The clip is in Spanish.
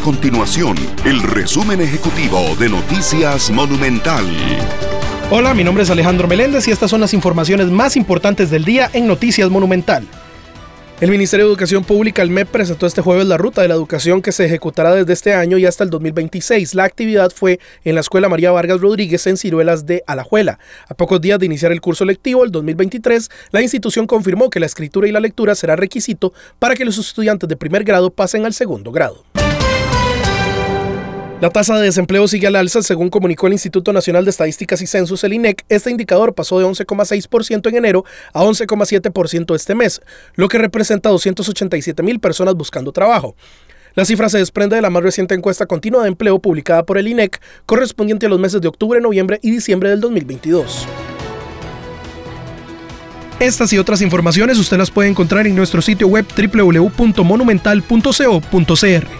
continuación el resumen ejecutivo de Noticias Monumental. Hola, mi nombre es Alejandro Meléndez y estas son las informaciones más importantes del día en Noticias Monumental. El Ministerio de Educación Pública, el MEP, presentó este jueves la ruta de la educación que se ejecutará desde este año y hasta el 2026. La actividad fue en la Escuela María Vargas Rodríguez en Ciruelas de Alajuela. A pocos días de iniciar el curso lectivo, el 2023, la institución confirmó que la escritura y la lectura será requisito para que los estudiantes de primer grado pasen al segundo grado. La tasa de desempleo sigue al alza, según comunicó el Instituto Nacional de Estadísticas y Censos, el INEC. Este indicador pasó de 11,6% en enero a 11,7% este mes, lo que representa 287 mil personas buscando trabajo. La cifra se desprende de la más reciente encuesta continua de empleo publicada por el INEC, correspondiente a los meses de octubre, noviembre y diciembre del 2022. Estas y otras informaciones usted las puede encontrar en nuestro sitio web www.monumental.co.cr.